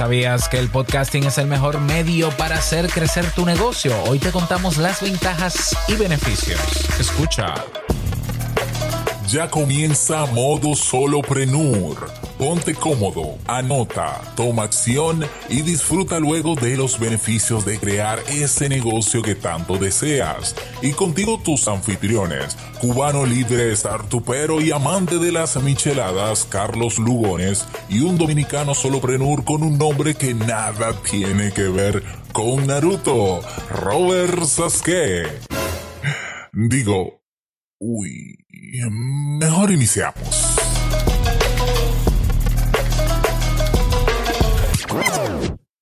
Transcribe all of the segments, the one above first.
¿Sabías que el podcasting es el mejor medio para hacer crecer tu negocio? Hoy te contamos las ventajas y beneficios. Escucha. Ya comienza modo soloprenur. Ponte cómodo, anota, toma acción y disfruta luego de los beneficios de crear ese negocio que tanto deseas. Y contigo tus anfitriones, cubano libre, startupero y amante de las micheladas, Carlos Lugones, y un dominicano soloprenur con un nombre que nada tiene que ver con Naruto, Robert Sasuke. Digo, Uy, mejor iniciamos.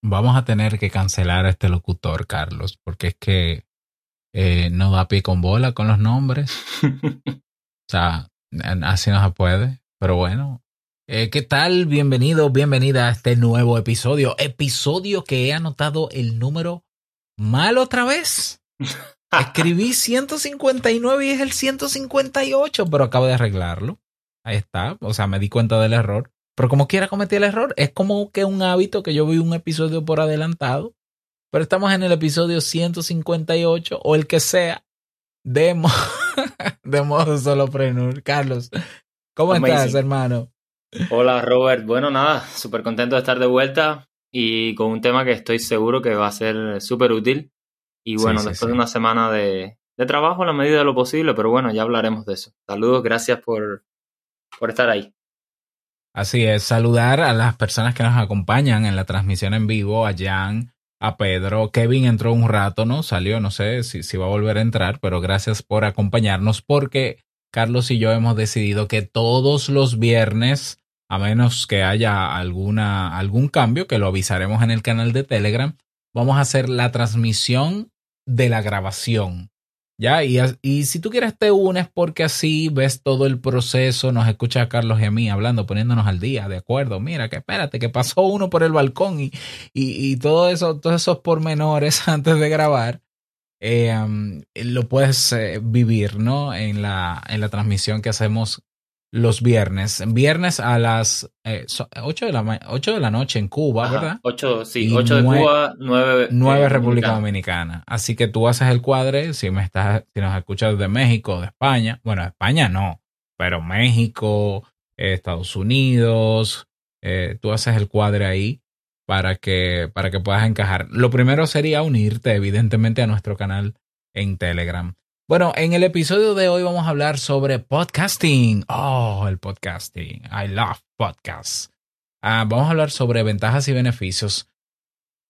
Vamos a tener que cancelar a este locutor, Carlos, porque es que eh, no da pie con bola con los nombres. o sea, así no se puede. Pero bueno, eh, ¿qué tal? Bienvenido, bienvenida a este nuevo episodio. Episodio que he anotado el número mal otra vez. Escribí 159 y es el 158, pero acabo de arreglarlo. Ahí está. O sea, me di cuenta del error. Pero como quiera cometí el error. Es como que un hábito que yo vi un episodio por adelantado. Pero estamos en el episodio 158 o el que sea de, mo de modo soloprenur. Carlos, ¿cómo estás, hermano? Hola, Robert. Bueno, nada, súper contento de estar de vuelta y con un tema que estoy seguro que va a ser súper útil y bueno, después de una semana de, trabajo a la medida de lo posible, pero bueno, ya hablaremos de eso. Saludos, gracias por, por estar ahí. Así es, saludar a las personas que nos acompañan en la transmisión en vivo, a Jan, a Pedro. Kevin entró un rato, ¿no? Salió, no sé si, si va a volver a entrar, pero gracias por acompañarnos porque Carlos y yo hemos decidido que todos los viernes, a menos que haya alguna, algún cambio, que lo avisaremos en el canal de Telegram, vamos a hacer la transmisión de la grabación. ¿Ya? Y, y, si tú quieres te unes porque así ves todo el proceso, nos escucha a Carlos y a mí hablando, poniéndonos al día, de acuerdo, mira, que espérate, que pasó uno por el balcón y, y, todo eso, todos esos pormenores antes de grabar, eh, um, lo puedes eh, vivir, ¿no? En la, en la transmisión que hacemos los viernes. Viernes a las eh, 8, de la, 8 de la noche en Cuba, ¿verdad? 8, sí, 8 de Cuba, 9, 9 República Dominicana. Así que tú haces el cuadre, si, me estás, si nos escuchas de México, de España, bueno, España no, pero México, Estados Unidos, eh, tú haces el cuadre ahí para que, para que puedas encajar. Lo primero sería unirte, evidentemente, a nuestro canal en Telegram. Bueno, en el episodio de hoy vamos a hablar sobre podcasting. Oh, el podcasting. I love podcasts. Ah, vamos a hablar sobre ventajas y beneficios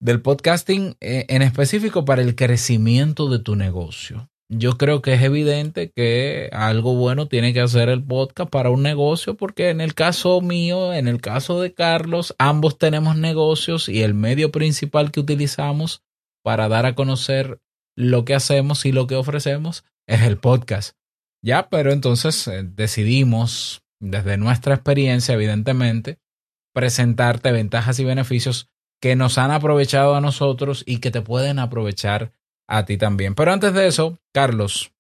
del podcasting eh, en específico para el crecimiento de tu negocio. Yo creo que es evidente que algo bueno tiene que hacer el podcast para un negocio porque en el caso mío, en el caso de Carlos, ambos tenemos negocios y el medio principal que utilizamos para dar a conocer lo que hacemos y lo que ofrecemos es el podcast. Ya, pero entonces eh, decidimos, desde nuestra experiencia, evidentemente, presentarte ventajas y beneficios que nos han aprovechado a nosotros y que te pueden aprovechar a ti también. Pero antes de eso, Carlos,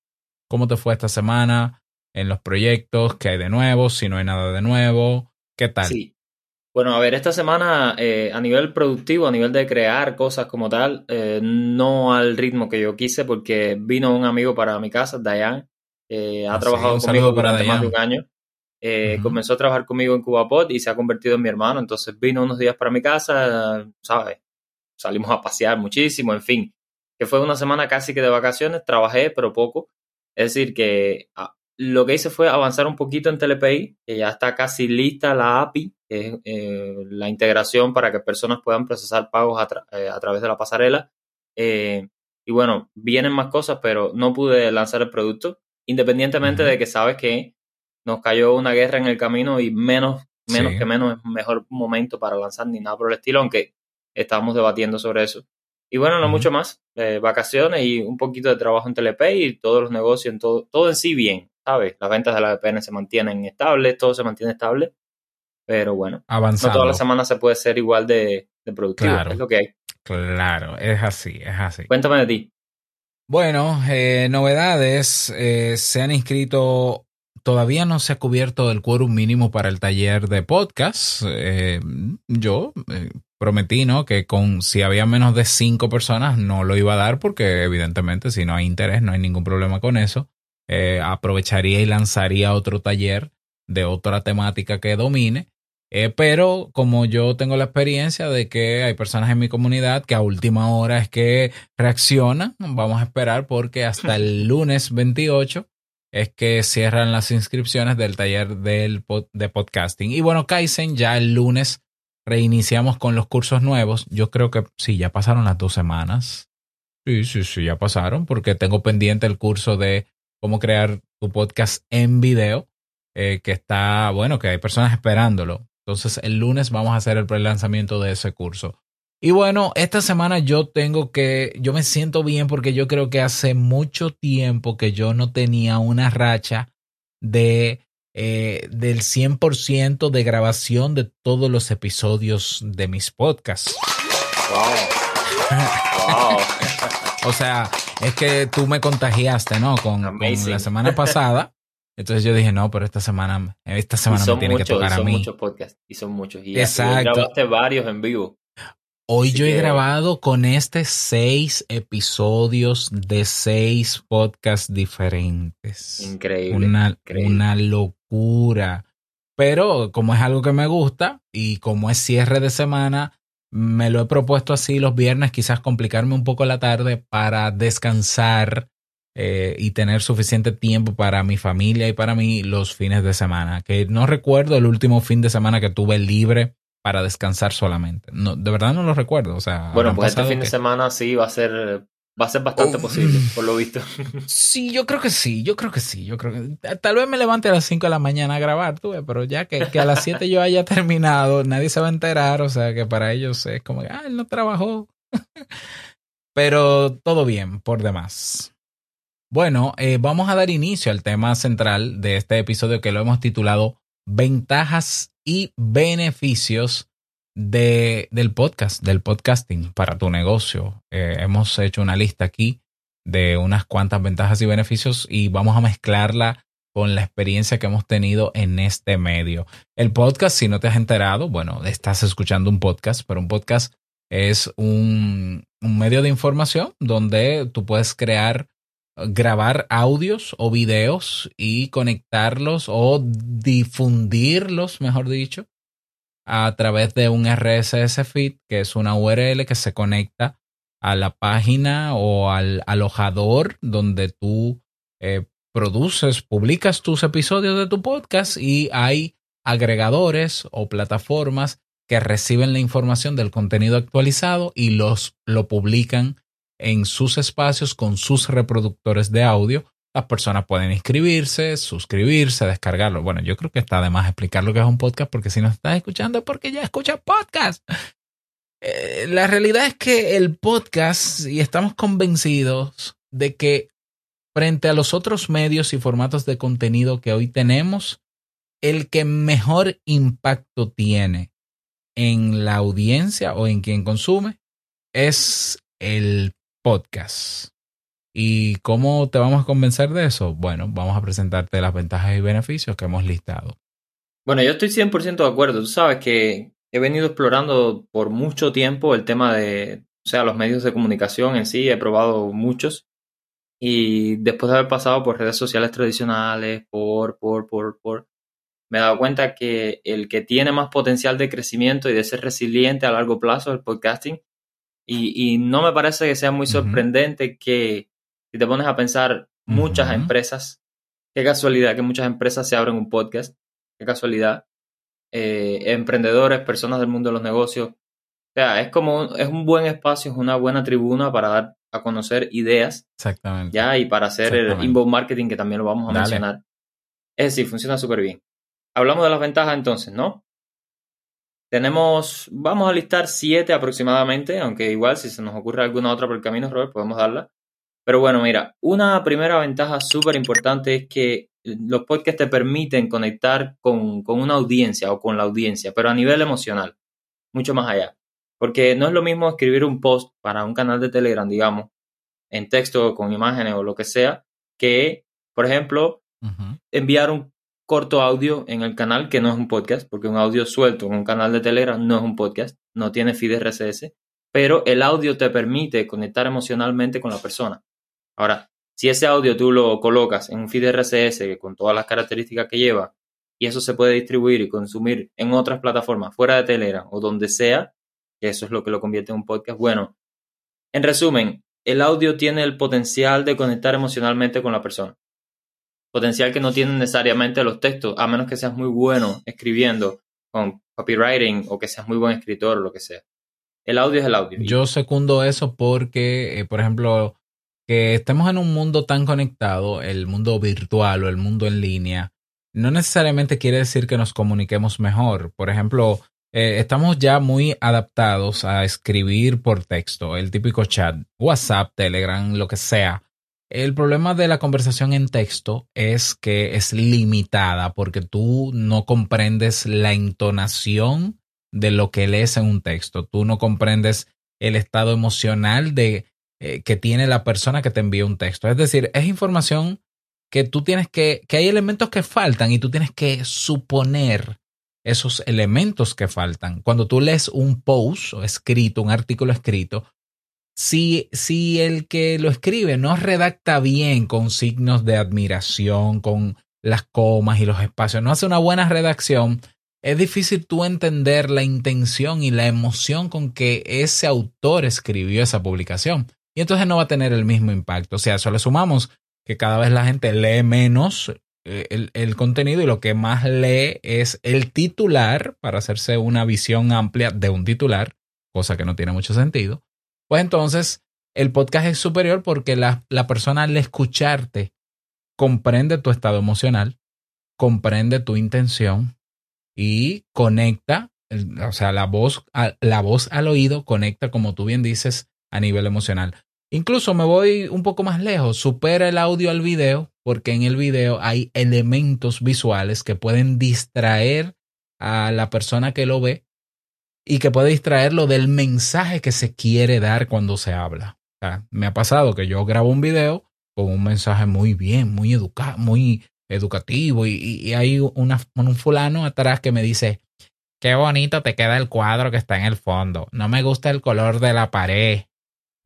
¿cómo te fue esta semana en los proyectos? ¿Qué hay de nuevo? Si no hay nada de nuevo, ¿qué tal? Sí, bueno, a ver, esta semana eh, a nivel productivo, a nivel de crear cosas como tal, eh, no al ritmo que yo quise porque vino un amigo para mi casa, Dayan, eh, ha ah, trabajado conmigo durante más de un año. Comenzó a trabajar conmigo en CubaPod y se ha convertido en mi hermano, entonces vino unos días para mi casa, ¿sabes? Salimos a pasear muchísimo, en fin, que fue una semana casi que de vacaciones, trabajé, pero poco. Es decir, que ah, lo que hice fue avanzar un poquito en Telepay, que ya está casi lista la API que es eh, la integración para que personas puedan procesar pagos a, eh, través de la pasarela. Eh, y bueno, vienen más cosas, pero no pude lanzar el producto, independientemente de que sabes que nos cayó una guerra en el camino y menos, menos que menos es mejor momento para lanzar ni nada por el estilo, aunque estábamos debatiendo sobre eso. Y bueno, no mucho más, vacaciones y un poquito de trabajo en Telepay y todos los negocios, en todo, todo en sí bien, ¿sabes? Las ventas de la VPN se mantienen estables, todo se mantiene estable pero bueno, no todas las semanas se puede ser igual de, productivo. Claro, es lo que hay. Claro, es así, es así. Cuéntame de ti. Bueno, eh, novedades. Eh, se han inscrito. Todavía no se ha cubierto el quórum mínimo para el taller de podcast. Eh, yo prometí, ¿no? Que con si había menos de cinco personas no lo iba a dar porque evidentemente si no hay interés no hay ningún problema con eso. Eh, aprovecharía y lanzaría otro taller de otra temática que domine. Eh, pero como yo tengo la experiencia de que hay personas en mi comunidad que a última hora es que reaccionan, vamos a esperar porque hasta el lunes 28 es que cierran las inscripciones del taller del de podcasting. Y bueno, Kaizen, ya el lunes reiniciamos con los cursos nuevos. Yo creo que sí, ya pasaron las dos semanas. Sí, sí, sí, ya pasaron porque tengo pendiente el curso de cómo crear tu podcast en video, eh, que está, bueno, que hay personas esperándolo. Entonces el lunes vamos a hacer el pre-lanzamiento de ese curso. Y bueno, esta semana yo tengo que, yo me siento bien porque yo creo que hace mucho tiempo que yo no tenía una racha de eh, del 100% de grabación de todos los episodios de mis podcasts. Wow. o sea, es que tú me contagiaste, ¿no? Con, la semana pasada. Entonces yo dije, no, pero esta semana, esta semana me tiene que tocar a mí. Son muchos podcasts y son muchos. Y Exacto. grabaste varios en vivo. Hoy yo he grabado con este seis episodios de seis podcasts diferentes. Increíble una, increíble. una locura. Pero como es algo que me gusta y como es cierre de semana, me lo he propuesto así los viernes, quizás complicarme un poco la tarde para descansar eh, y tener suficiente tiempo para mi familia y para mí los fines de semana. Que no recuerdo el último fin de semana que tuve libre para descansar solamente. No, de verdad no lo recuerdo. O sea, bueno, pues este fin de semana sí va a ser va a ser bastante posible, por lo visto. Sí, yo creo que sí, yo creo que sí, yo creo que tal vez me levante a las 5 de la mañana a grabar, tú, pero ya que, que, a las 7 yo haya terminado, nadie se va a enterar, o sea que para ellos es como que, ah, él no trabajó. pero todo bien, por demás. Bueno, eh, vamos a dar inicio al tema central de este episodio que lo hemos titulado Ventajas y beneficios de, del podcast, del podcasting para tu negocio. Eh, hemos hecho una lista aquí de unas cuantas ventajas y beneficios y vamos a mezclarla con la experiencia que hemos tenido en este medio. El podcast, si no te has enterado, bueno, estás escuchando un podcast, pero un podcast es un, un medio de información donde tú puedes crear grabar audios o videos y conectarlos o difundirlos, mejor dicho, a través de un RSS feed, que es una URL que se conecta a la página o al alojador donde tú eh, produces, publicas tus episodios de tu podcast y hay agregadores o plataformas que reciben la información del contenido actualizado y los lo publican en sus espacios con sus reproductores de audio. Las personas pueden inscribirse, suscribirse, descargarlo. Bueno, yo creo que está de más explicar lo que es un podcast porque si no estás escuchando es porque ya escuchas podcast. Eh, la realidad es que el podcast, y estamos convencidos de que frente a los otros medios y formatos de contenido que hoy tenemos, el que mejor impacto tiene en la audiencia o en quien consume es el podcast. ¿Y cómo te vamos a convencer de eso? Bueno, vamos a presentarte las ventajas y beneficios que hemos listado. Bueno, yo estoy 100% de acuerdo. Tú sabes que he venido explorando por mucho tiempo el tema de, o sea, los medios de comunicación en sí. He probado muchos. Y después de haber pasado por redes sociales tradicionales, por, por, por, por, me he dado cuenta que el que tiene más potencial de crecimiento y de ser resiliente a largo plazo es el podcasting. Y, no me parece que sea muy sorprendente que si te pones a pensar muchas empresas, qué casualidad que muchas empresas se abren un podcast, qué casualidad, eh, emprendedores, personas del mundo de los negocios. O sea, es como es un buen espacio, es una buena tribuna para dar a conocer ideas. Exactamente. Ya, y para hacer el inbound marketing, que también lo vamos a mencionar. Es decir, funciona súper bien. Hablamos de las ventajas entonces, ¿no? Tenemos, vamos a listar siete aproximadamente, aunque igual si se nos ocurre alguna otra por el camino, Robert, podemos darla. Pero bueno, mira, una primera ventaja súper importante es que los podcasts te permiten conectar con, con, una audiencia o con la audiencia, pero a nivel emocional, mucho más allá. Porque no es lo mismo escribir un post para un canal de Telegram, digamos, en texto, con imágenes o lo que sea, que, por ejemplo, enviar un corto audio en el canal que no es un podcast, porque un audio suelto en un canal de Telegram no es un podcast, no tiene feed RSS, pero el audio te permite conectar emocionalmente con la persona. Ahora, si ese audio tú lo colocas en un feed RSS con todas las características que lleva y eso se puede distribuir y consumir en otras plataformas fuera de Telegram o donde sea, que eso es lo que lo convierte en un podcast, bueno, en resumen, el audio tiene el potencial de conectar emocionalmente con la persona. Potencial que no tienen necesariamente los textos, a menos que seas muy bueno escribiendo con copywriting o que seas muy buen escritor o lo que sea. El audio es el audio. Yo secundo eso porque, eh, por ejemplo, que estemos en un mundo tan conectado, el mundo virtual o el mundo en línea, no necesariamente quiere decir que nos comuniquemos mejor. Por ejemplo, eh, estamos ya muy adaptados a escribir por texto, el típico chat, WhatsApp, Telegram, lo que sea. El problema de la conversación en texto es que es limitada porque tú no comprendes la entonación de lo que lees en un texto. Tú no comprendes el estado emocional de, eh, que tiene la persona que te envía un texto. Es decir, es información que tú tienes que, que hay elementos que faltan y tú tienes que suponer esos elementos que faltan. Cuando tú lees un post o escrito, un artículo escrito, si, si el que lo escribe no redacta bien con signos de admiración, con las comas y los espacios, no hace una buena redacción, es difícil tú entender la intención y la emoción con que ese autor escribió esa publicación. Y entonces no va a tener el mismo impacto. O sea, eso le sumamos que cada vez la gente lee menos eh, el, contenido y lo que más lee es el titular para hacerse una visión amplia de un titular, cosa que no tiene mucho sentido, pues entonces el podcast es superior porque la, la persona al escucharte comprende tu estado emocional, comprende tu intención y conecta, o sea, la voz, la voz al oído conecta, como tú bien dices, a nivel emocional. Incluso me voy un poco más lejos, supera el audio al video, porque en el video hay elementos visuales que pueden distraer a la persona que lo ve y que puede distraerlo del mensaje que se quiere dar cuando se habla. me ha pasado que yo grabo un video con un mensaje muy bien, muy muy educativo y, hay un fulano atrás que me dice, qué bonito te queda el cuadro que está en el fondo, no me gusta el color de la pared,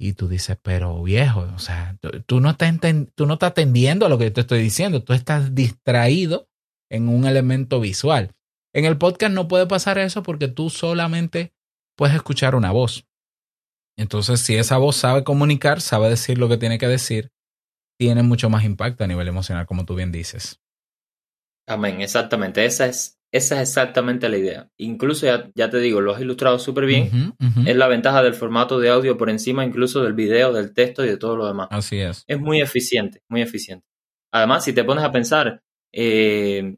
y tú dices, pero viejo, o sea, tú no, estás tú no estás atendiendo a lo que yo te estoy diciendo, tú estás distraído en un elemento visual. En el podcast no puede pasar eso porque tú solamente puedes escuchar una voz. Entonces, si esa voz sabe comunicar, sabe decir lo que tiene que decir, tiene mucho más impacto a nivel emocional, como tú bien dices. Amén, exactamente. Esa es esa es exactamente la idea. Incluso ya, te digo, lo has ilustrado súper bien. Es la ventaja del formato de audio por encima incluso del video, del texto y de todo lo demás. Así es. Es muy eficiente, muy eficiente. Además, si te pones a pensar, eh,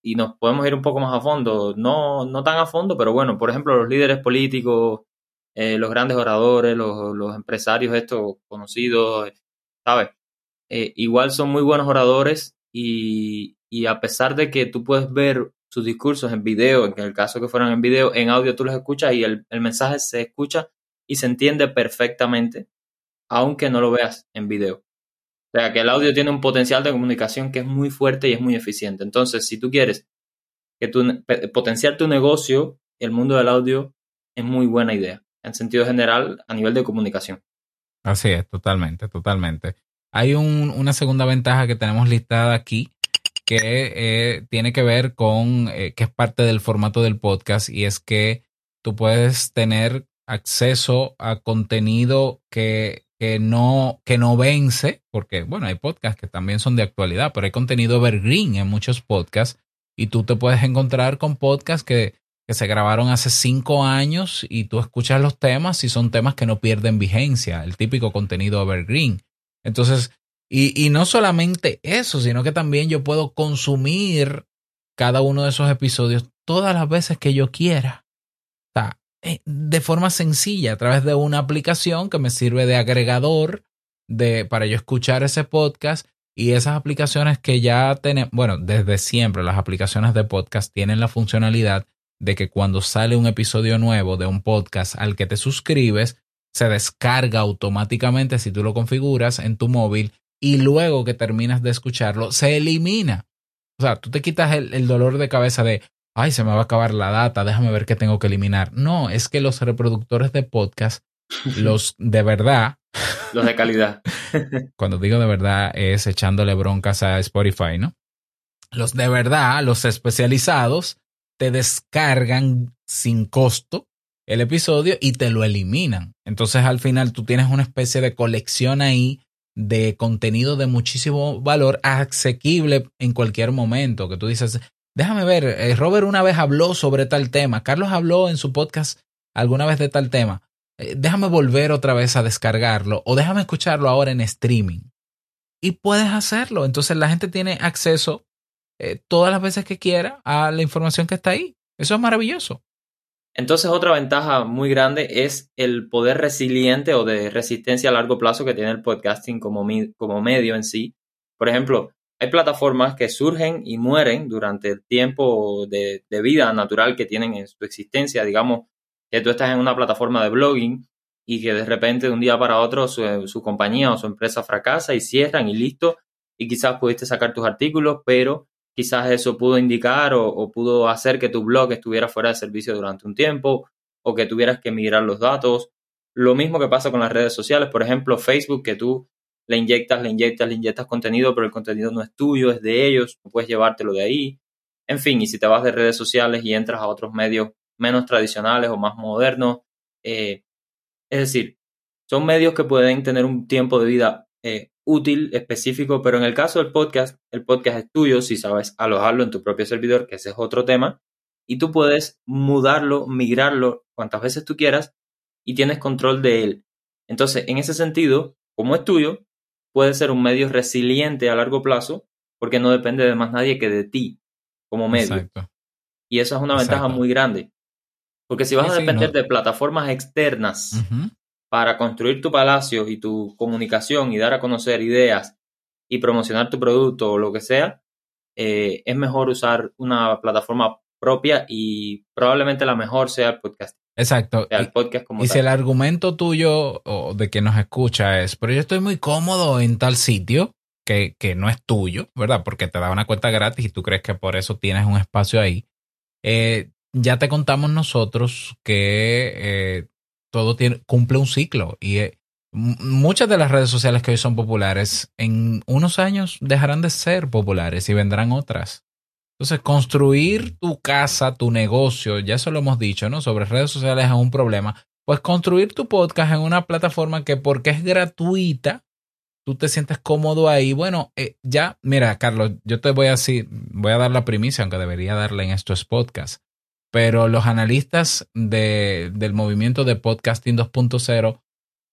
y nos podemos ir un poco más a fondo, no, no tan a fondo, pero bueno, por ejemplo, los líderes políticos, eh, los grandes oradores, los, empresarios estos conocidos, ¿sabes? Eh, igual son muy buenos oradores y, y a pesar de que tú puedes ver sus discursos en video, en el caso que fueran en video, en audio tú los escuchas y el, mensaje se escucha y se entiende perfectamente, aunque no lo veas en video. O sea que el audio tiene un potencial de comunicación que es muy fuerte y es muy eficiente. Entonces, si tú quieres que tu, potenciar tu negocio, el mundo del audio es muy buena idea, en sentido general, a nivel de comunicación. Así es, totalmente, totalmente. Hay una segunda ventaja que tenemos listada aquí, que eh, tiene que ver con, eh, que es parte del formato del podcast y es que tú puedes tener acceso a contenido que, que, no, que no vence, porque bueno, hay podcasts que también son de actualidad, pero hay contenido evergreen en muchos podcasts y tú te puedes encontrar con podcasts que, que se grabaron hace cinco años y tú escuchas los temas y son temas que no pierden vigencia, el típico contenido evergreen. Entonces, y, no solamente eso, sino que también yo puedo consumir cada uno de esos episodios todas las veces que yo quiera. O sea, eh, de forma sencilla, a través de una aplicación que me sirve de agregador de, para yo escuchar ese podcast. Y esas aplicaciones que ya tenemos, bueno, desde siempre las aplicaciones de podcast tienen la funcionalidad de que cuando sale un episodio nuevo de un podcast al que te suscribes, se descarga automáticamente si tú lo configuras en tu móvil y luego que terminas de escucharlo, se elimina. O sea, tú te quitas el, el dolor de cabeza de, ay, se me va a acabar la data, déjame ver qué tengo que eliminar. No, es que los reproductores de podcast, los de verdad, Los de calidad. cuando digo de verdad es echándole broncas a Spotify, ¿no? Los de verdad, los especializados, te descargan sin costo el episodio y te lo eliminan. Entonces al final tú tienes una especie de colección ahí de contenido de muchísimo valor asequible en cualquier momento, que tú dices, déjame ver, eh, Robert una vez habló sobre tal tema, Carlos habló en su podcast alguna vez de tal tema, eh, déjame volver otra vez a descargarlo o déjame escucharlo ahora en streaming. Y puedes hacerlo. Entonces la gente tiene acceso eh, todas las veces que quiera a la información que está ahí. Eso es maravilloso. Entonces otra ventaja muy grande es el poder resiliente o de resistencia a largo plazo que tiene el podcasting como, como medio en sí. Por ejemplo, hay plataformas que surgen y mueren durante el tiempo de, vida natural que tienen en su existencia. Digamos que tú estás en una plataforma de blogging y que de repente de un día para otro su, su compañía o su empresa fracasa y cierran y listo. Y quizás pudiste sacar tus artículos, pero quizás eso pudo indicar o, pudo hacer que tu blog estuviera fuera de servicio durante un tiempo o que tuvieras que migrar los datos. Lo mismo que pasa con las redes sociales, por ejemplo, Facebook, que tú le inyectas, le inyectas, le inyectas contenido, pero el contenido no es tuyo, es de ellos, no puedes llevártelo de ahí. En fin, y si te vas de redes sociales y entras a otros medios menos tradicionales o más modernos, eh, es decir, son medios que pueden tener un tiempo de vida eh, útil, específico, pero en el caso del podcast, el podcast es tuyo si sabes alojarlo en tu propio servidor, que ese es otro tema, y tú puedes mudarlo, migrarlo cuantas veces tú quieras y tienes control de él. Entonces, en ese sentido, como es tuyo, puede ser un medio resiliente a largo plazo porque no depende de más nadie que de ti como medio. Exacto. Y eso es una ventaja muy grande. Porque si vas sí, a depender sí, no. de plataformas externas uh -huh para construir tu palacio y tu comunicación y dar a conocer ideas y promocionar tu producto o lo que sea, eh, es mejor usar una plataforma propia y probablemente la mejor sea el podcast. Exacto. Sea el podcast como y tal. si el argumento tuyo o de que nos escucha es, pero yo estoy muy cómodo en tal sitio que, que no es tuyo, ¿verdad? Porque te da una cuenta gratis y tú crees que por eso tienes un espacio ahí. Eh, ya te contamos nosotros que eh, todo tiene, cumple un ciclo y eh, muchas de las redes sociales que hoy son populares en unos años dejarán de ser populares y vendrán otras. Entonces, construir tu casa, tu negocio, ya eso lo hemos dicho, ¿no? Sobre redes sociales es un problema. Pues construir tu podcast en una plataforma que porque es gratuita, tú te sientes cómodo ahí. Bueno, eh, ya, mira, Carlos, yo te voy a decir, voy a dar la primicia, aunque debería darle en estos podcasts pero los analistas de, del movimiento de podcasting 2.0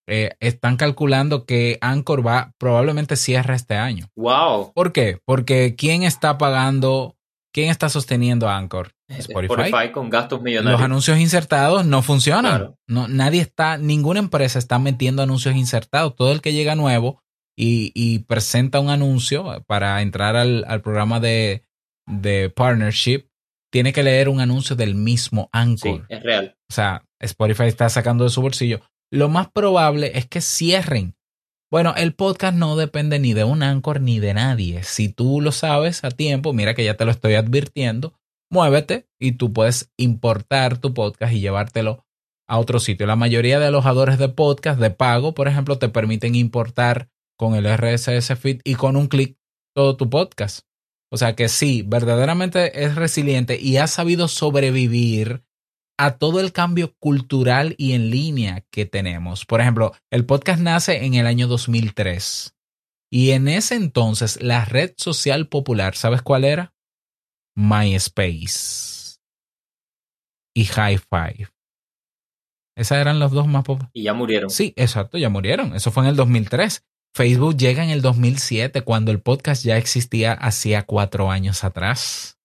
eh, están calculando que Anchor va probablemente cierre este año. Wow. ¿Por qué? Porque ¿quién está pagando, quién está sosteniendo Anchor? Spotify. Spotify con gastos millonarios. Los anuncios insertados no funcionan. Claro. No, nadie está, ninguna empresa está metiendo anuncios insertados. Todo el que llega nuevo y, y presenta un anuncio para entrar al, al programa de, de partnership tiene que leer un anuncio del mismo Anchor. Sí, es real. O sea, Spotify está sacando de su bolsillo. Lo más probable es que cierren. Bueno, el podcast no depende ni de un Anchor ni de nadie. Si tú lo sabes a tiempo, mira que ya te lo estoy advirtiendo, muévete y tú puedes importar tu podcast y llevártelo a otro sitio. La mayoría de alojadores de podcast de pago, por ejemplo, te permiten importar con el RSS feed y con un clic todo tu podcast. O sea que sí, verdaderamente es resiliente y ha sabido sobrevivir a todo el cambio cultural y en línea que tenemos. Por ejemplo, el podcast nace en el año 2003 y en ese entonces la red social popular, ¿sabes cuál era? MySpace y High Five. Esas eran los dos más populares. Y ya murieron. Sí, exacto, ya murieron. Eso fue en el 2003. Facebook llega en el 2007 cuando el podcast ya existía hacía cuatro años atrás.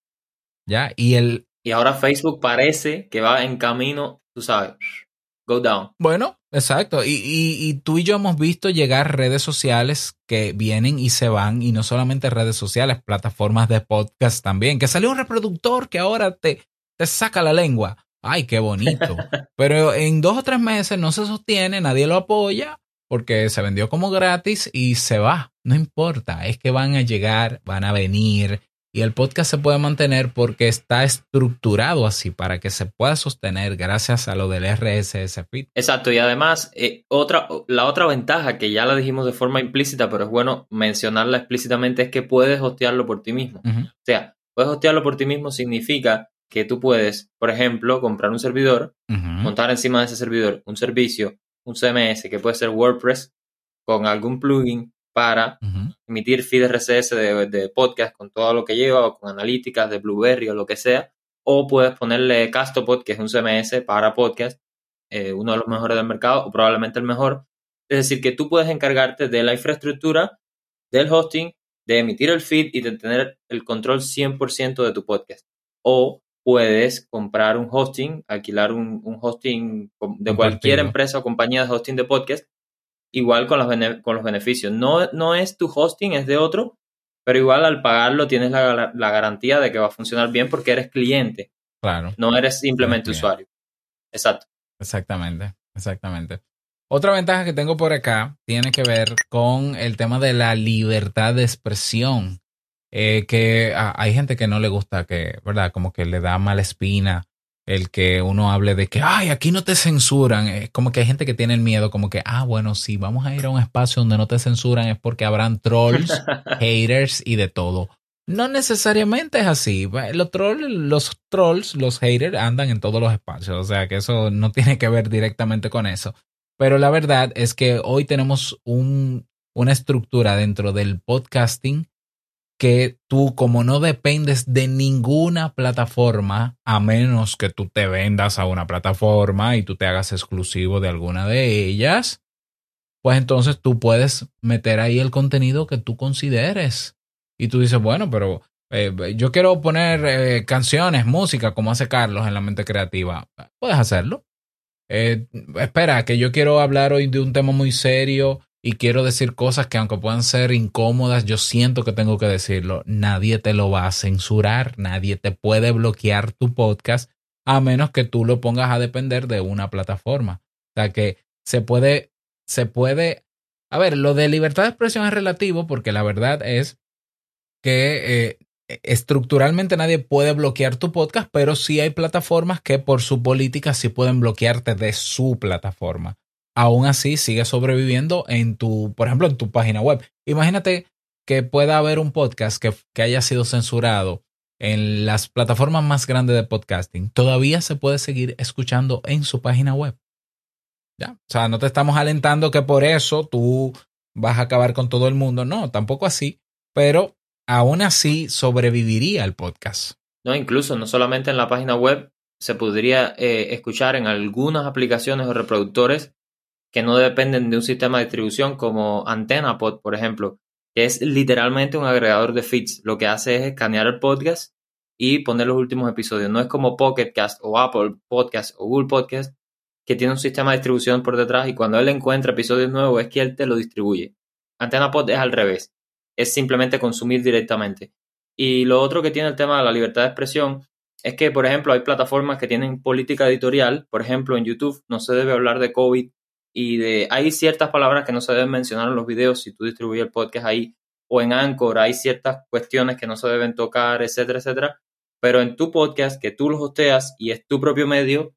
¿Ya? Y el... Y ahora Facebook parece que va en camino, tú sabes, go down. Bueno, exacto. Y, y, y tú y yo hemos visto llegar redes sociales que vienen y se van, y no solamente redes sociales, plataformas de podcast también, que salió un reproductor que ahora te, te saca la lengua. Ay, qué bonito. Pero en dos o tres meses no se sostiene, nadie lo apoya porque se vendió como gratis y se va. No importa, es que van a llegar, van a venir Y el podcast se puede mantener porque está estructurado así para que se pueda sostener gracias a lo del RSS feed. Exacto, y además, eh, otra, la otra ventaja que ya la dijimos de forma implícita, pero es bueno mencionarla explícitamente, es que puedes hostearlo por ti mismo. O sea, puedes hostearlo por ti mismo significa que tú puedes, por ejemplo, comprar un servidor, montar encima de ese servidor un servicio, un CMS que puede ser WordPress, con algún plugin para emitir feed RSS de, de podcast con todo lo que lleva o con analíticas de Blueberry o lo que sea. O puedes ponerle Castopod, que es un CMS para podcast, eh, uno de los mejores del mercado o probablemente el mejor. Es decir, que tú puedes encargarte de la infraestructura, del hosting, de emitir el feed y de tener el control 100% de tu podcast. O puedes comprar un hosting, alquilar un, un hosting de cualquier empresa o compañía de hosting de podcast igual con los, bene- con los beneficios. No, no es tu hosting, es de otro, pero igual al pagarlo tienes la, la garantía de que va a funcionar bien porque eres cliente, Claro. no eres simplemente Eres usuario. Exacto. Exactamente, exactamente. Otra ventaja que tengo por acá tiene que ver con el tema de la libertad de expresión. Eh, que hay gente que no le gusta que, ¿verdad? Como que le da mala espina el que uno hable de que, ay, aquí no te censuran. Es como que hay gente que tiene el miedo, como que, ah, bueno, si vamos a ir a un espacio donde no te censuran es porque habrán trolls, haters y de todo. No necesariamente es así. Los trolls, los trolls, los haters andan en todos los espacios. O sea que eso no tiene que ver directamente con eso. Pero la verdad es que hoy tenemos un, una estructura dentro del podcasting que tú, como no dependes de ninguna plataforma, a menos que tú te vendas a una plataforma y tú te hagas exclusivo de alguna de ellas, pues entonces tú puedes meter ahí el contenido que tú consideres. Y tú dices, bueno, pero eh, yo quiero poner eh, canciones, música, como hace Carlos en la mente creativa. Puedes hacerlo. Eh, espera, que yo quiero hablar hoy de un tema muy serio y quiero decir cosas que aunque puedan ser incómodas, yo siento que tengo que decirlo. Nadie te lo va a censurar, nadie te puede bloquear tu podcast a menos que tú lo pongas a depender de una plataforma. O sea que se puede, se puede, a ver, lo de libertad de expresión es relativo porque la verdad es que eh, estructuralmente nadie puede bloquear tu podcast, pero sí hay plataformas que por su política sí pueden bloquearte de su plataforma. Aún así, sigue sobreviviendo en tu, por ejemplo, en tu página web. Imagínate que pueda haber un podcast que, que haya sido censurado en las plataformas más grandes de podcasting. Todavía se puede seguir escuchando en su página web. ¿Ya? O sea, no te estamos alentando que por eso tú vas a acabar con todo el mundo. No, tampoco así. Pero aún así sobreviviría el podcast. No, incluso no solamente en la página web se podría eh, escuchar en algunas aplicaciones o reproductores que no dependen de un sistema de distribución como AntennaPod, por ejemplo, que es literalmente un agregador de feeds. Lo que hace es escanear el podcast y poner los últimos episodios. No es como Pocket Cast o Apple Podcast o Google Podcast, que tiene un sistema de distribución por detrás y cuando él encuentra episodios nuevos es que él te lo distribuye. AntennaPod es al revés es simplemente consumir directamente. Y lo otro que tiene el tema de la libertad de expresión es que, por ejemplo, hay plataformas que tienen política editorial. Por ejemplo, en YouTube no se debe hablar de COVID y de... Hay ciertas palabras que no se deben mencionar en los videos si tú distribuyes el podcast ahí. O en Anchor hay ciertas cuestiones que no se deben tocar, etcétera, etcétera. Pero en tu podcast, que tú los hosteas y es tu propio medio,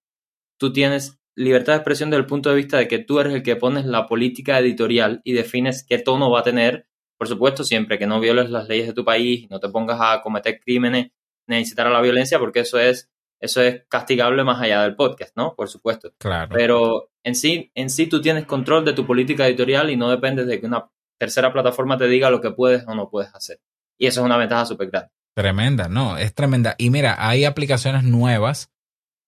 tú tienes libertad de expresión desde el punto de vista de que tú eres el que pones la política editorial y defines qué tono va a tener por supuesto, siempre que no violes las leyes de tu país no te pongas a cometer crímenes ni incitar a la violencia, porque eso es, eso es castigable más allá del podcast, ¿no? Por supuesto. Claro. Pero en sí, en sí tú tienes control de tu política editorial y no dependes de que una tercera plataforma te diga lo que puedes o no puedes hacer. Y eso es una ventaja súper grande. Tremenda, no, es tremenda. Y mira, hay aplicaciones nuevas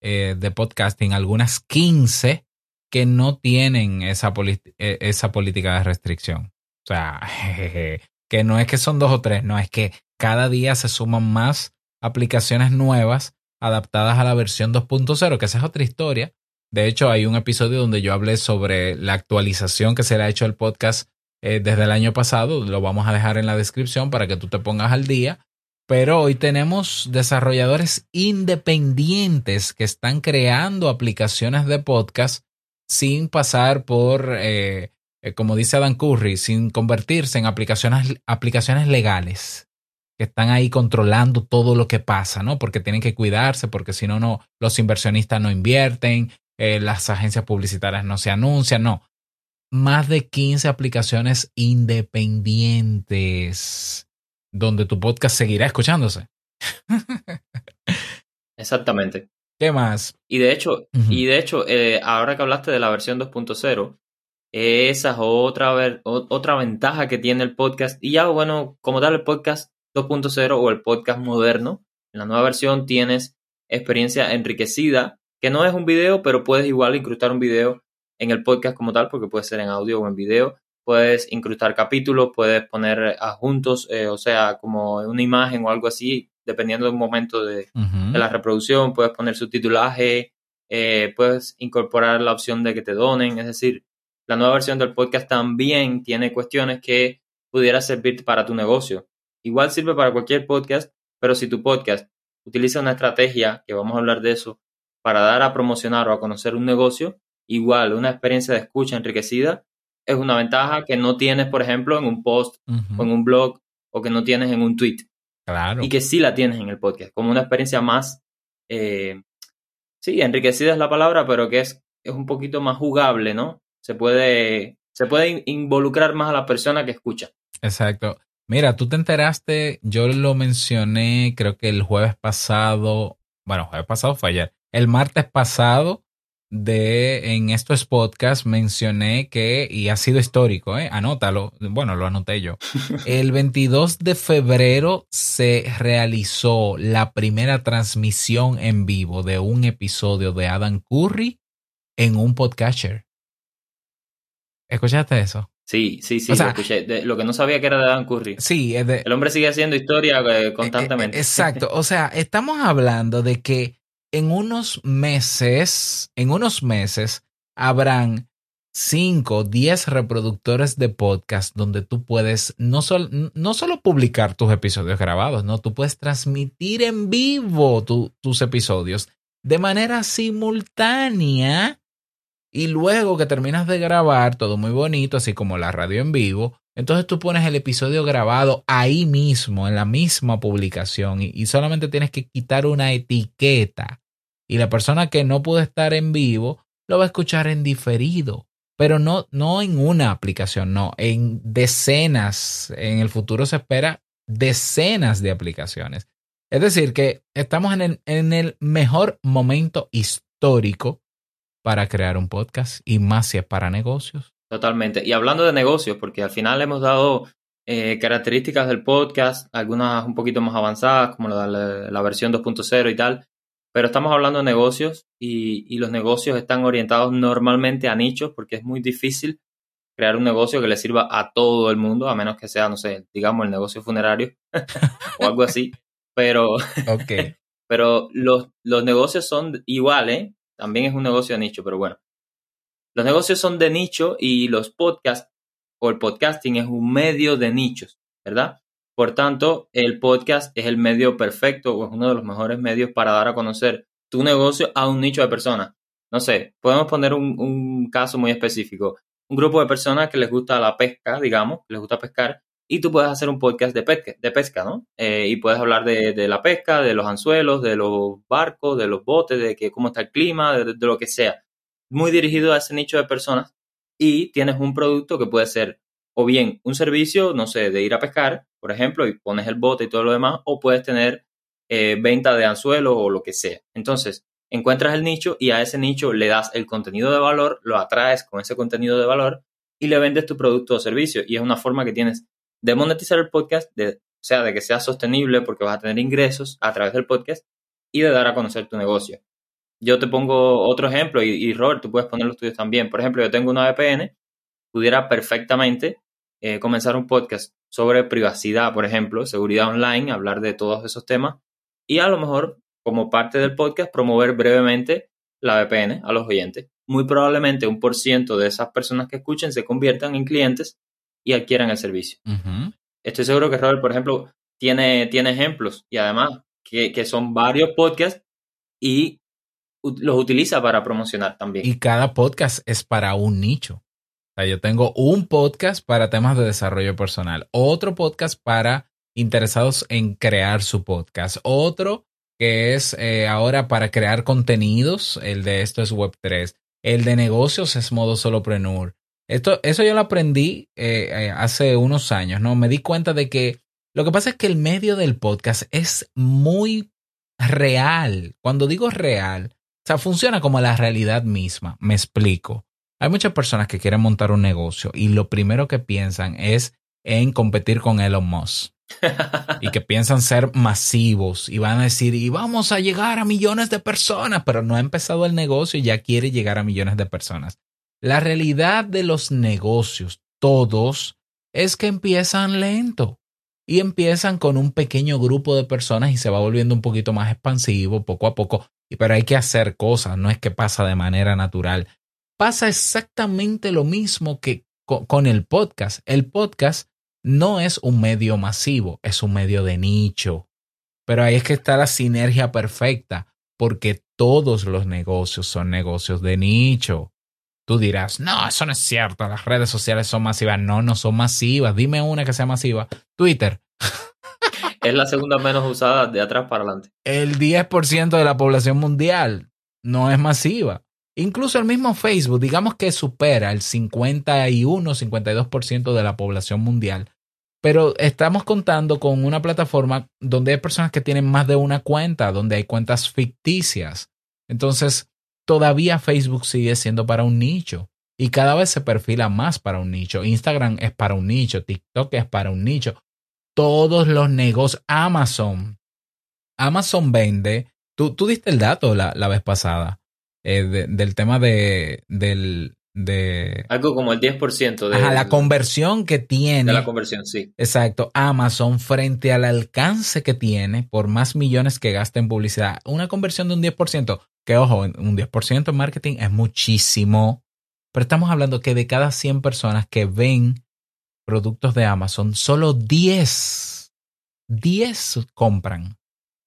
eh, de podcasting, algunas 15, que no tienen esa, eh, esa política de restricción. O sea, jejeje, que no es que son dos o tres, no, es que cada día se suman más aplicaciones nuevas adaptadas a la versión 2.0, que esa es otra historia. De hecho, hay un episodio donde yo hablé sobre la actualización que se le ha hecho al podcast eh, desde el año pasado. Lo vamos a dejar en la descripción para que tú te pongas al día. Pero hoy tenemos desarrolladores independientes que están creando aplicaciones de podcast sin pasar por eh, como dice Adam Curry, sin convertirse en aplicaciones, aplicaciones legales. Que están ahí controlando todo lo que pasa, ¿no? Porque tienen que cuidarse, porque si no, no, los inversionistas no invierten, eh, las agencias publicitarias no se anuncian, no. Más de 15 aplicaciones independientes donde tu podcast seguirá escuchándose. Exactamente. ¿Qué más? Y de hecho, y de hecho eh, ahora que hablaste de la versión 2.0, esa es otra, otra ventaja que tiene el podcast. Y ya, bueno, como tal, el podcast 2.0 o el podcast moderno, en la nueva versión tienes experiencia enriquecida, que no es un video, pero puedes igual incrustar un video en el podcast como tal, porque puede ser en audio o en video. Puedes incrustar capítulos, puedes poner adjuntos, eh, o sea, como una imagen o algo así, dependiendo del momento de, la reproducción. Puedes poner subtitulaje, eh, puedes incorporar la opción de que te donen. Es decir, la nueva versión del podcast también tiene cuestiones que pudiera servir para tu negocio. Igual sirve para cualquier podcast, pero si tu podcast utiliza una estrategia, que vamos a hablar de eso, para dar a promocionar o a conocer un negocio, igual una experiencia de escucha enriquecida es una ventaja que no tienes, por ejemplo, en un post o en un blog o que no tienes en un tweet. Claro. Y que sí la tienes en el podcast, como una experiencia más, eh, sí, enriquecida es la palabra, pero que es, es un poquito más jugable, ¿no? Se puede, se puede involucrar más a la persona que escucha. Exacto. Mira, tú te enteraste, yo lo mencioné creo que el jueves pasado, bueno, jueves pasado fue ayer, el martes pasado de en estos podcasts mencioné que, y ha sido histórico, ¿eh? anótalo, bueno, lo anoté yo. El 22 de febrero se realizó la primera transmisión en vivo de un episodio de Adam Curry en un podcaster. ¿Escuchaste eso? Sí, sí, sí, lo escuché. lo que no sabía que era de Adam Curry. Sí, es de, el hombre sigue haciendo historia eh, eh, constantemente. exacto, o sea, estamos hablando de que en unos meses, en unos meses, habrán 5, 10 reproductores de podcast donde tú puedes no, no solo publicar tus episodios grabados, no, tú puedes transmitir en vivo tus episodios de manera simultánea y luego que terminas de grabar, todo muy bonito, así como la radio en vivo, entonces tú pones el episodio grabado ahí mismo, en la misma publicación, y, solamente tienes que quitar una etiqueta. Y la persona que no puede estar en vivo lo va a escuchar en diferido, pero no, no en una aplicación, no, en decenas. En el futuro se espera decenas de aplicaciones. Es decir, que estamos en en el mejor momento histórico para crear un podcast y más si es para negocios. Totalmente. Y hablando de negocios, porque al final hemos dado eh, características del podcast, algunas un poquito más avanzadas, como la, la, versión 2.0 y tal, pero estamos hablando de negocios y, y, los negocios están orientados normalmente a nichos porque es muy difícil crear un negocio que le sirva a todo el mundo, a menos que sea, no sé, digamos el negocio funerario o algo así. Pero, okay. pero los, los negocios son iguales, también es un negocio de nicho, pero bueno. Los negocios son de nicho y los podcasts o el podcasting es un medio de nichos, ¿verdad? Por tanto, el podcast es el medio perfecto o es uno de los mejores medios para dar a conocer tu negocio a un nicho de personas. No sé, podemos poner un, caso muy específico. Un grupo de personas que les gusta la pesca, digamos, les gusta pescar, y tú puedes hacer un podcast de pesca, de pesca ¿no? Eh, y puedes hablar de, la pesca, de los anzuelos, de los barcos, de los botes, de que cómo está el clima, de, lo que sea. Muy dirigido a ese nicho de personas y tienes un producto que puede ser o bien un servicio, no sé, de ir a pescar, por ejemplo, y pones el bote y todo lo demás, o puedes tener eh, venta de anzuelos o lo que sea. Entonces, encuentras el nicho y a ese nicho le das el contenido de valor, lo atraes con ese contenido de valor y le vendes tu producto o servicio. Y es una forma que tienes de monetizar el podcast, o sea, de que sea sostenible porque vas a tener ingresos a través del podcast y de dar a conocer tu negocio. Yo te pongo otro ejemplo y, y Robert, tú puedes poner los tuyos también. Por ejemplo, yo tengo una VPN, pudiera perfectamente eh, comenzar un podcast sobre privacidad, por ejemplo, seguridad online, hablar de todos esos temas y a lo mejor como parte del podcast promover brevemente la VPN a los oyentes. Muy probablemente un por ciento de esas personas que escuchen se conviertan en clientes y adquieran el servicio. Estoy seguro que Robert, por ejemplo, tiene, tiene ejemplos y además que, son varios podcasts y los utiliza para promocionar también. Y cada podcast es para un nicho. O sea, yo tengo un podcast para temas de desarrollo personal, otro podcast para interesados en crear su podcast. Otro que es eh, ahora para crear contenidos, el de esto es Web3. El de negocios es modo solopreneur. Esto, eso yo lo aprendí eh, eh, hace unos años, ¿no? Me di cuenta de que lo que pasa es que el medio del podcast es muy real. Cuando digo real, o sea, funciona como la realidad misma. Me explico. Hay muchas personas que quieren montar un negocio y lo primero que piensan es en competir con Elon Musk. y que piensan ser masivos y van a decir, y vamos a llegar a millones de personas, pero no ha empezado el negocio y ya quiere llegar a millones de personas. La realidad de los negocios, todos, es que empiezan lento y empiezan con un pequeño grupo de personas y se va volviendo un poquito más expansivo poco a poco. Pero hay que hacer cosas, no es que pasa de manera natural. Pasa exactamente lo mismo que con el podcast. El podcast no es un medio masivo, es un medio de nicho. Pero ahí es que está la sinergia perfecta, porque todos los negocios son negocios de nicho. Tú dirás, no, eso no es cierto, las redes sociales son masivas. No, no son masivas. Dime una que sea masiva. Twitter. Es la segunda menos usada de atrás para adelante. El 10% de la población mundial no es masiva. Incluso el mismo Facebook, digamos que supera el 51-52% de la población mundial. Pero estamos contando con una plataforma donde hay personas que tienen más de una cuenta, donde hay cuentas ficticias. Entonces, todavía Facebook sigue siendo para un nicho y cada vez se perfila más para un nicho. Instagram es para un nicho, TikTok es para un nicho. Todos los negocios, Amazon. Amazon vende, tú, tú diste el dato la, la vez pasada eh, del tema de, del, de... Algo como el 10% de... Ajá, la conversión que tiene. De la conversión, sí. Exacto. Amazon frente al alcance que tiene por más millones que gasta en publicidad. Una conversión de un 10%, que ojo, un 10% en marketing es muchísimo. Pero estamos hablando que de cada 100 personas que ven productos de Amazon, solo 10, 10 compran.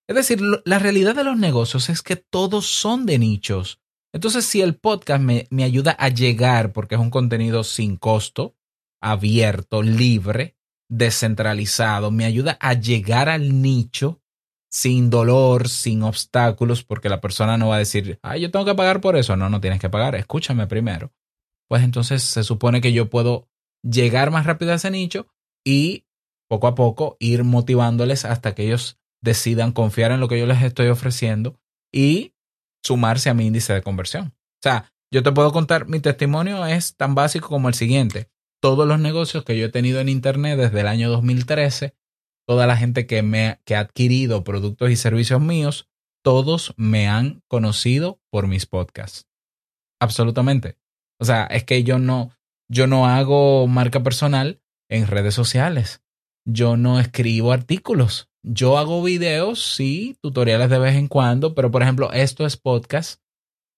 Es decir, la realidad de los negocios es que todos son de nichos. Entonces, si el podcast me, me ayuda a llegar, porque es un contenido sin costo, abierto, libre, descentralizado, me ayuda a llegar al nicho sin dolor, sin obstáculos, porque la persona no va a decir, ay, yo tengo que pagar por eso. No, no tienes que pagar, escúchame primero. Pues entonces se supone que yo puedo llegar más rápido a ese nicho y poco a poco ir motivándoles hasta que ellos decidan confiar en lo que yo les estoy ofreciendo y sumarse a mi índice de conversión. O sea, yo te puedo contar, mi testimonio es tan básico como el siguiente. Todos los negocios que yo he tenido en Internet desde el año 2013, toda la gente que, me, que ha adquirido productos y servicios míos, todos me han conocido por mis podcasts. Absolutamente. O sea, es que yo no, yo no hago marca personal en redes sociales. Yo no escribo artículos. Yo hago videos, sí, tutoriales de vez en cuando, pero por ejemplo, esto es podcast.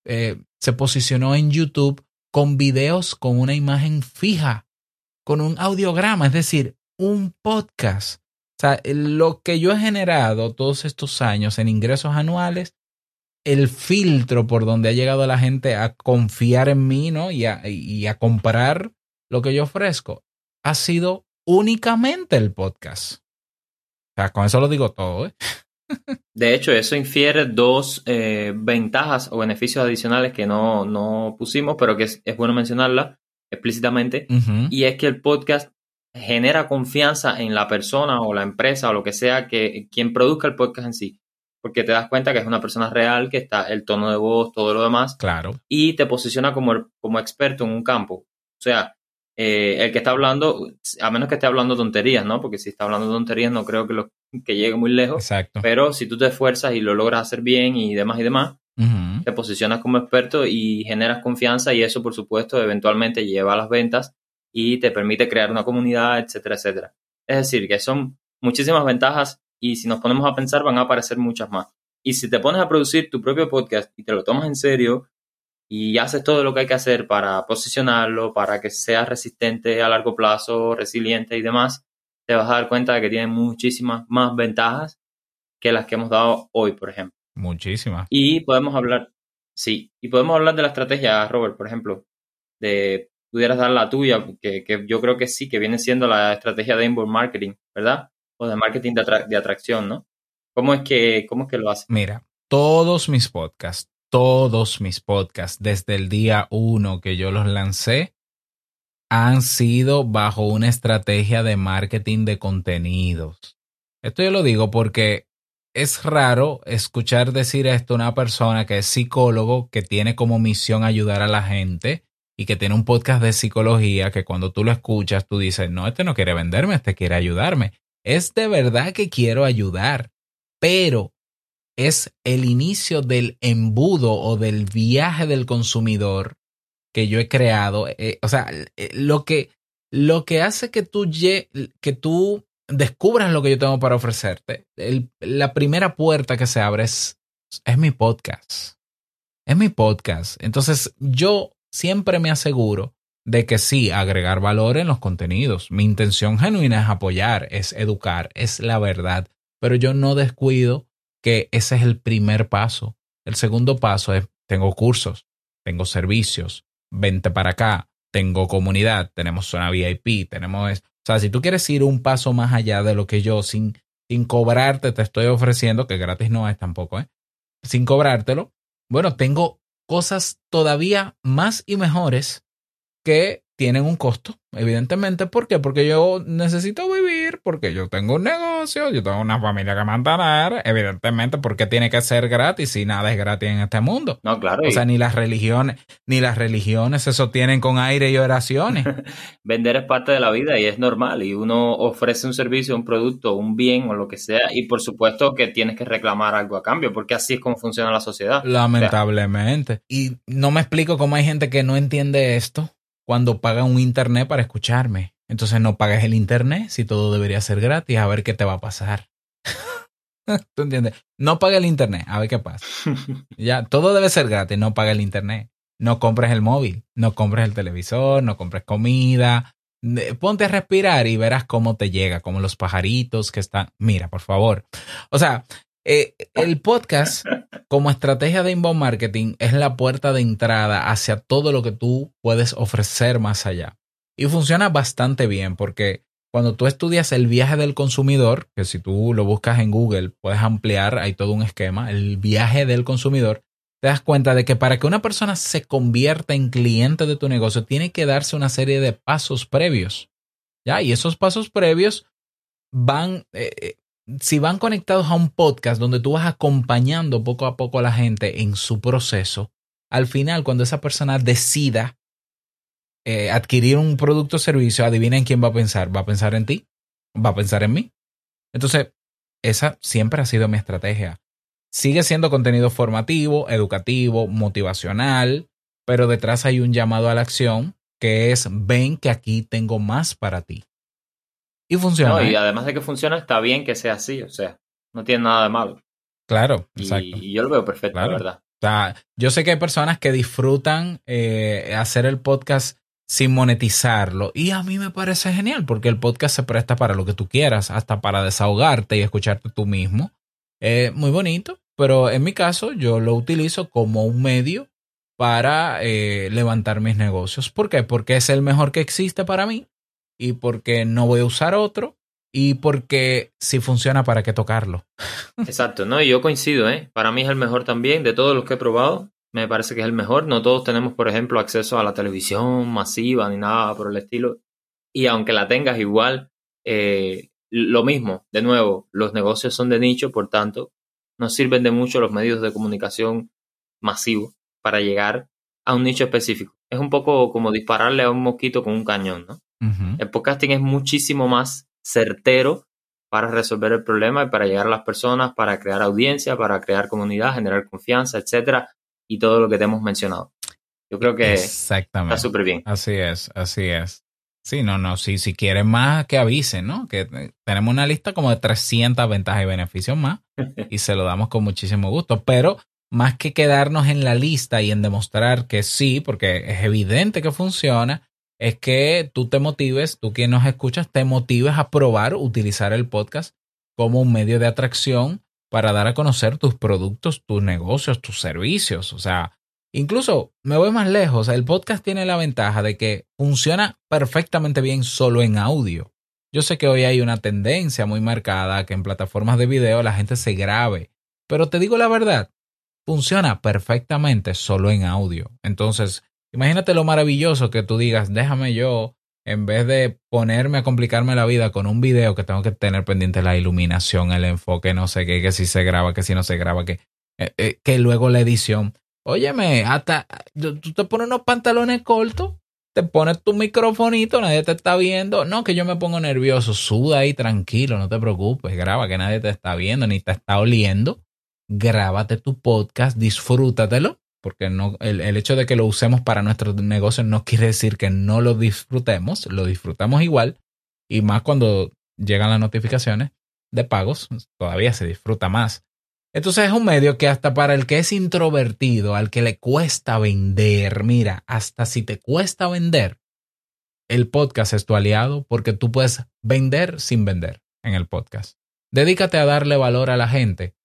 Eh, se posicionó en YouTube con videos con una imagen fija, con un audiograma, es decir, un podcast. O sea, lo que yo he generado todos estos años en ingresos anuales, el filtro por donde ha llegado la gente a confiar en mí, ¿no? Y a, y a comprar lo que yo ofrezco, ha sido únicamente el podcast con eso lo digo todo. ¿eh? De hecho, eso infiere dos eh, ventajas o beneficios adicionales que no, no pusimos, pero que es, bueno mencionarla explícitamente. Y es que el podcast genera confianza en la persona o la empresa o lo que sea que quien produzca el podcast en sí. Porque te das cuenta que es una persona real, que está el tono de voz, todo lo demás. Claro. Y te posiciona como, como experto en un campo. O sea, eh, el que está hablando, a menos que esté hablando tonterías, ¿no? Porque si está hablando tonterías no creo que, lo, que llegue muy lejos. Exacto. Pero si tú te esfuerzas y lo logras hacer bien y demás y demás, te posicionas como experto y generas confianza y eso, por supuesto, eventualmente lleva a las ventas y te permite crear una comunidad, etcétera, etcétera. Es decir, que son muchísimas ventajas y si nos ponemos a pensar van a aparecer muchas más. Y si te pones a producir tu propio podcast y te lo tomas en serio y haces todo lo que hay que hacer para posicionarlo, para que sea resistente a largo plazo, resiliente y demás, te vas a dar cuenta de que tiene muchísimas más ventajas que las que hemos dado hoy, por ejemplo. Muchísimas. Y podemos hablar, sí, y podemos hablar de la estrategia, Robert, por ejemplo, de pudieras dar la tuya, que, que yo creo que sí, que viene siendo la estrategia de inbound marketing, ¿verdad? o de marketing de, de atracción, ¿no? ¿Cómo es que, cómo es que lo hace? Mira, todos mis podcasts, todos mis podcasts, desde el día uno que yo los lancé, han sido bajo una estrategia de marketing de contenidos. Esto yo lo digo porque es raro escuchar decir esto a una persona que es psicólogo, que tiene como misión ayudar a la gente y que tiene un podcast de psicología que cuando tú lo escuchas tú dices, no, este no quiere venderme, este quiere ayudarme. Es de verdad que quiero ayudar, pero es el inicio del embudo o del viaje del consumidor que yo he creado. Eh, o sea, eh, lo que, lo que hace que tú, que tú descubras lo que yo tengo para ofrecerte, la primera puerta que se abre es, es mi podcast. Es mi podcast. Entonces, yo siempre me aseguro de que sí, agregar valor en los contenidos. Mi intención genuina es apoyar, es educar, es la verdad, pero yo no descuido que ese es el primer paso. El segundo paso es, tengo cursos, tengo servicios, vente para acá, tengo comunidad, tenemos zona VIP, tenemos... O sea, si tú quieres ir un paso más allá de lo que yo sin, sin cobrarte te estoy ofreciendo, que gratis no es tampoco, ¿eh? Sin cobrártelo, bueno, tengo cosas todavía más y mejores que tienen un costo, evidentemente. ¿Por qué? Porque yo necesito vivir, porque yo tengo un negocio, yo tengo una familia que mantener, evidentemente, porque tiene que ser gratis y nada es gratis en este mundo. No, claro. O sea, ni las religiones, ni las religiones se sostienen con aire y oraciones. Vender es parte de la vida y es normal. Y uno ofrece un servicio, un producto, un bien o lo que sea, y por supuesto que tienes que reclamar algo a cambio, porque así es como funciona la sociedad. Lamentablemente. y no me explico cómo hay gente que no entiende esto cuando paga un internet para escucharme. Entonces no pagues el internet si todo debería ser gratis, a ver qué te va a pasar. ¿Tú entiendes? No pague el internet, a ver qué pasa. ya, todo debe ser gratis, no pague el internet. No compres el móvil, no compres el televisor, no compres comida. Ponte a respirar y verás cómo te llega, como los pajaritos que están. Mira, por favor. O sea, eh, el podcast como estrategia de inbound marketing es la puerta de entrada hacia todo lo que tú puedes ofrecer más allá. Y funciona bastante bien porque cuando tú estudias el viaje del consumidor, que si tú lo buscas en Google puedes ampliar, hay todo un esquema, el viaje del consumidor, te das cuenta de que para que una persona se convierta en cliente de tu negocio tiene que darse una serie de pasos previos. ¿Ya? Y esos pasos previos van, eh, eh, si van conectados a un podcast donde tú vas acompañando poco a poco a la gente en su proceso, al final, cuando esa persona decida eh, adquirir un producto o servicio, adivinen quién va a pensar. ¿Va a pensar en ti? ¿Va a pensar en mí? Entonces, esa siempre ha sido mi estrategia. Sigue siendo contenido formativo, educativo, motivacional, pero detrás hay un llamado a la acción que es ven que aquí tengo más para ti. Y funciona. y ¿eh? además de que funciona, está bien que sea así, o sea, no tiene nada de malo. Claro, exacto. Y, yo lo veo perfecto, la verdad. O sea, yo sé que hay personas que disfrutan eh, hacer el podcast sin monetizarlo. Y a mí me parece genial porque el podcast se presta para lo que tú quieras, hasta para desahogarte y escucharte tú mismo. Eh, muy bonito, pero en mi caso yo lo utilizo como un medio para eh, levantar mis negocios. ¿Por qué? Porque es el mejor que existe para mí y porque no voy a usar otro y porque si funciona, ¿para qué tocarlo? Exacto, no, y yo coincido, ¿eh? Para mí es el mejor también de todos los que he probado. Me parece que es el mejor. No todos tenemos, por ejemplo, acceso a la televisión masiva ni nada por el estilo. Y aunque la tengas igual, eh, lo mismo, de nuevo, los negocios son de nicho, por tanto, nos sirven de mucho los medios de comunicación masivos para llegar a un nicho específico. Es un poco como dispararle a un mosquito con un cañón, ¿no? El podcasting es muchísimo más certero para resolver el problema y para llegar a las personas, para crear audiencia, para crear comunidad, generar confianza, etcétera, y todo lo que te hemos mencionado. Yo creo que está súper bien. Así es, así es. Sí, no, no, sí, si quieren más, que avisen, ¿no? Que tenemos una lista como de 300 ventajas y beneficios más y se lo damos con muchísimo gusto, pero más que quedarnos en la lista y en demostrar que sí, porque es evidente que funciona, es que tú te motives, tú quien nos escuchas, te motives a probar utilizar el podcast como un medio de atracción para dar a conocer tus productos, tus negocios, tus servicios. O sea, incluso me voy más lejos, el podcast tiene la ventaja de que funciona perfectamente bien solo en audio. Yo sé que hoy hay una tendencia muy marcada que en plataformas de video la gente se grabe, pero te digo la verdad, funciona perfectamente solo en audio. Entonces, imagínate lo maravilloso que tú digas, déjame yo, en vez de ponerme a complicarme la vida con un video que tengo que tener pendiente la iluminación, el enfoque, no sé qué, que si se graba, que si no se graba, que, eh, eh, que luego la edición. Óyeme, hasta tú te pones unos pantalones cortos, te pones tu microfonito, nadie te está viendo. No, que yo me pongo nervioso, suda ahí tranquilo, no te preocupes, graba que nadie te está viendo ni te está oliendo. Grábate tu podcast, disfrútatelo, porque no, el, el hecho de que lo usemos para nuestro negocio no quiere decir que no lo disfrutemos, lo disfrutamos igual, y más cuando llegan las notificaciones de pagos, todavía se disfruta más. Entonces es un medio que hasta para el que es introvertido, al que le cuesta vender, mira, hasta si te cuesta vender, el podcast es tu aliado porque tú puedes vender sin vender en el podcast. Dedícate a darle valor a la gente,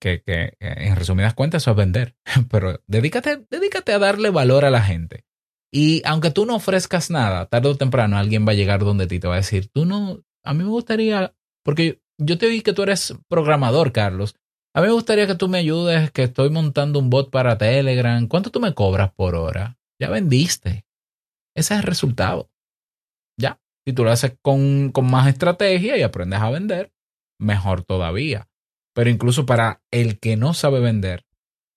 que, que en resumidas cuentas eso es vender, pero dedícate, dedícate a darle valor a la gente. Y aunque tú no ofrezcas nada, tarde o temprano alguien va a llegar donde ti te va a decir, tú no, a mí me gustaría, porque yo te vi que tú eres programador, Carlos, a mí me gustaría que tú me ayudes, que estoy montando un bot para Telegram. ¿Cuánto tú me cobras por hora? Ya vendiste. Ese es el resultado. Ya. Si tú lo haces con, con más estrategia y aprendes a vender, mejor todavía. Pero incluso para el que no sabe vender,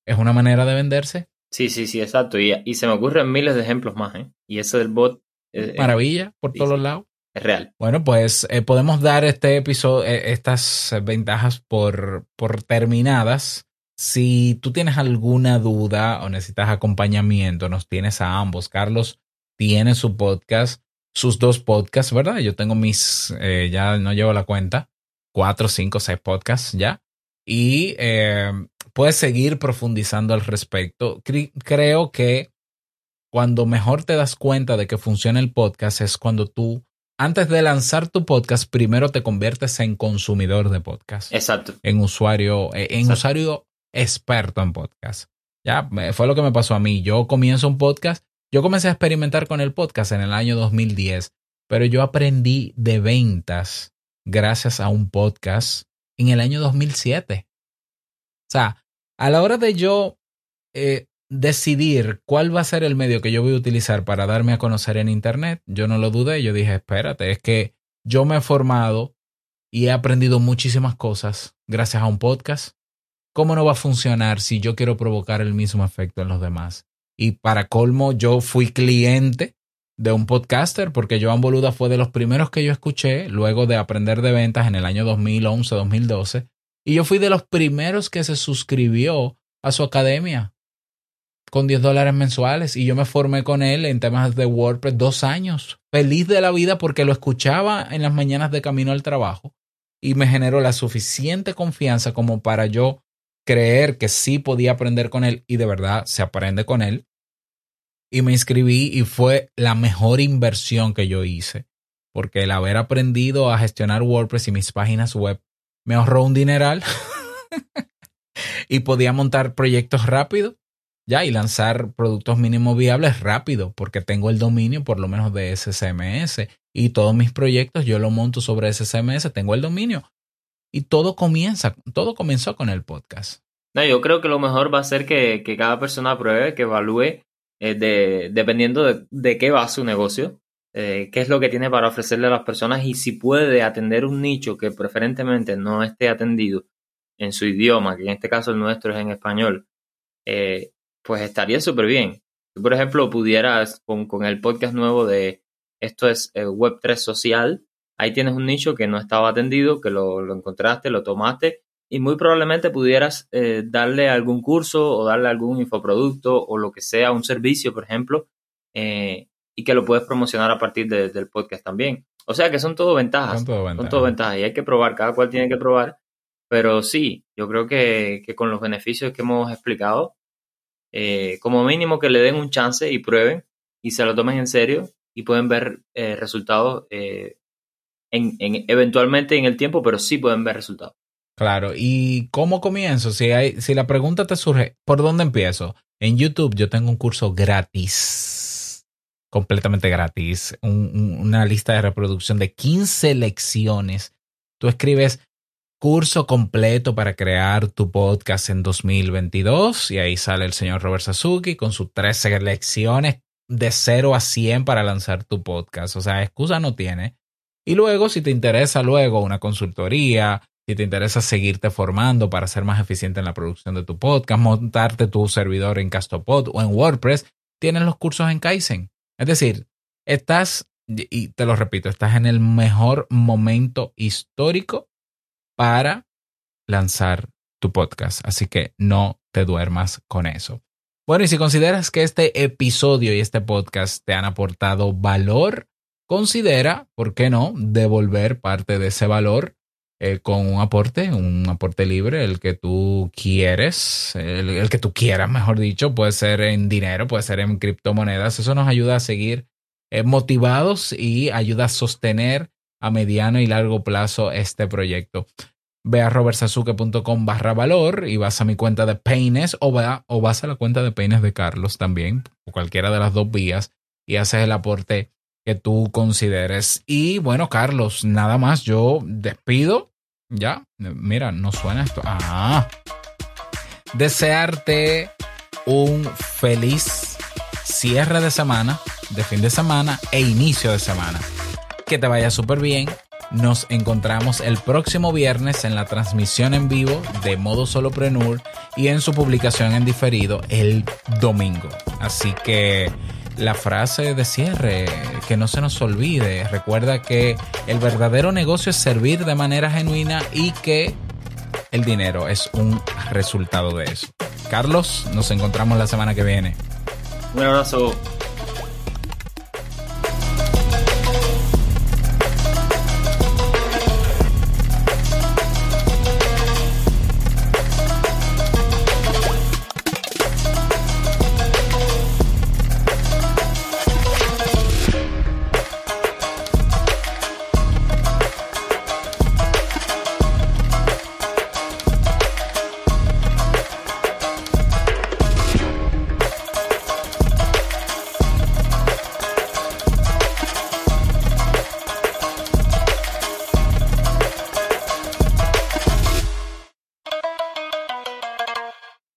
es una manera de venderse. Sí, sí, sí, exacto. Y, y se me ocurren miles de ejemplos más, ¿eh? Y eso del bot. Eh, Maravilla, por sí, todos sí. los lados. Es real. Bueno, pues eh, podemos dar este episodio, eh, estas ventajas por, por terminadas. Si tú tienes alguna duda o necesitas acompañamiento, nos tienes a ambos. Carlos tiene su podcast, sus dos podcasts, ¿verdad? Yo tengo mis, eh, ya no llevo la cuenta, cuatro, cinco, seis podcasts ya. Y eh, puedes seguir profundizando al respecto. Cre creo que cuando mejor te das cuenta de que funciona el podcast es cuando tú antes de lanzar tu podcast, primero te conviertes en consumidor de podcast. Exacto. En usuario, en Exacto. usuario experto en podcast. Ya, fue lo que me pasó a mí. Yo comienzo un podcast. Yo comencé a experimentar con el podcast en el año 2010, pero yo aprendí de ventas gracias a un podcast en el año 2007. O sea, a la hora de yo eh, decidir cuál va a ser el medio que yo voy a utilizar para darme a conocer en Internet, yo no lo dudé, yo dije, espérate, es que yo me he formado y he aprendido muchísimas cosas gracias a un podcast. ¿Cómo no va a funcionar si yo quiero provocar el mismo efecto en los demás? Y para colmo, yo fui cliente de un podcaster porque Joan Boluda fue de los primeros que yo escuché luego de aprender de ventas en el año 2011-2012. Y yo fui de los primeros que se suscribió a su academia con 10 dólares mensuales y yo me formé con él en temas de WordPress dos años. Feliz de la vida porque lo escuchaba en las mañanas de camino al trabajo y me generó la suficiente confianza como para yo creer que sí podía aprender con él y de verdad se aprende con él. Y me inscribí y fue la mejor inversión que yo hice porque el haber aprendido a gestionar WordPress y mis páginas web me ahorró un dineral y podía montar proyectos rápido ya y lanzar productos mínimos viables rápido porque tengo el dominio por lo menos de ese CMS y todos mis proyectos yo lo monto sobre ese CMS, tengo el dominio y todo comienza, todo comenzó con el podcast. No, yo creo que lo mejor va a ser que, que cada persona pruebe, que evalúe eh, de, dependiendo de, de, qué va su negocio, eh, qué es lo que tiene para ofrecerle a las personas y si puede atender un nicho que preferentemente no esté atendido en su idioma, que en este caso el nuestro es en español, eh, pues estaría súper bien. Tú, por ejemplo, pudieras con, con, el podcast nuevo de esto es eh, Web3 social, ahí tienes un nicho que no estaba atendido, que lo, lo encontraste, lo tomaste y muy probablemente pudieras eh, darle algún curso o darle algún infoproducto o lo que sea, un servicio, por ejemplo, eh, y que lo puedes promocionar a partir de, del podcast también. O sea que son todo ventajas. Son todo ventajas. Son todo ventajas y hay que probar, cada cual tiene que probar. Pero sí, yo creo que, que con los beneficios que hemos explicado, eh, como mínimo que le den un chance y prueben y se lo tomen en serio y pueden ver eh, resultados eh, en, en, eventualmente en el tiempo, pero sí pueden ver resultados. Claro, ¿y cómo comienzo? Si, hay, si la pregunta te surge, ¿por dónde empiezo? En YouTube yo tengo un curso gratis completamente gratis, una lista de reproducción de 15 lecciones. Tú escribes curso completo para crear tu podcast en 2022 y ahí sale el señor Robert Sasuki con sus 13 lecciones de 0 a 100 para lanzar tu podcast. O sea, excusa no tiene. Y luego, si te interesa luego una consultoría, si te interesa seguirte formando para ser más eficiente en la producción de tu podcast, montarte tu servidor en Castopod o en WordPress, tienes los cursos en Kaizen. Es decir, estás, y te lo repito, estás en el mejor momento histórico para lanzar tu podcast. Así que no te duermas con eso. Bueno, y si consideras que este episodio y este podcast te han aportado valor, considera, ¿por qué no?, devolver parte de ese valor eh, con un aporte, un aporte libre, el que tú quieres, el, que tú quieras, mejor dicho, puede ser en dinero, puede ser en criptomonedas. Eso nos ayuda a seguir eh, motivados y ayuda a sostener a mediano y largo plazo este proyecto. Ve a robertsazuke.com barra valor y vas a mi cuenta de Peines o, o vas a la cuenta de Peines de Carlos también, o cualquiera de las dos vías, y haces el aporte que tú consideres. Y bueno, Carlos, nada más, yo despido ya, mira, no suena esto. Ah. Desearte un feliz cierre de semana, de fin de semana e inicio de semana. Que te vaya súper bien. Nos encontramos el próximo viernes en la transmisión en vivo de Modo Soloprenur y en su publicación en diferido el domingo. Así que la frase de cierre, que no se nos olvide. Recuerda que el verdadero negocio es servir de manera genuina y que el dinero es un resultado de eso. Carlos, nos encontramos la semana que viene. Un abrazo.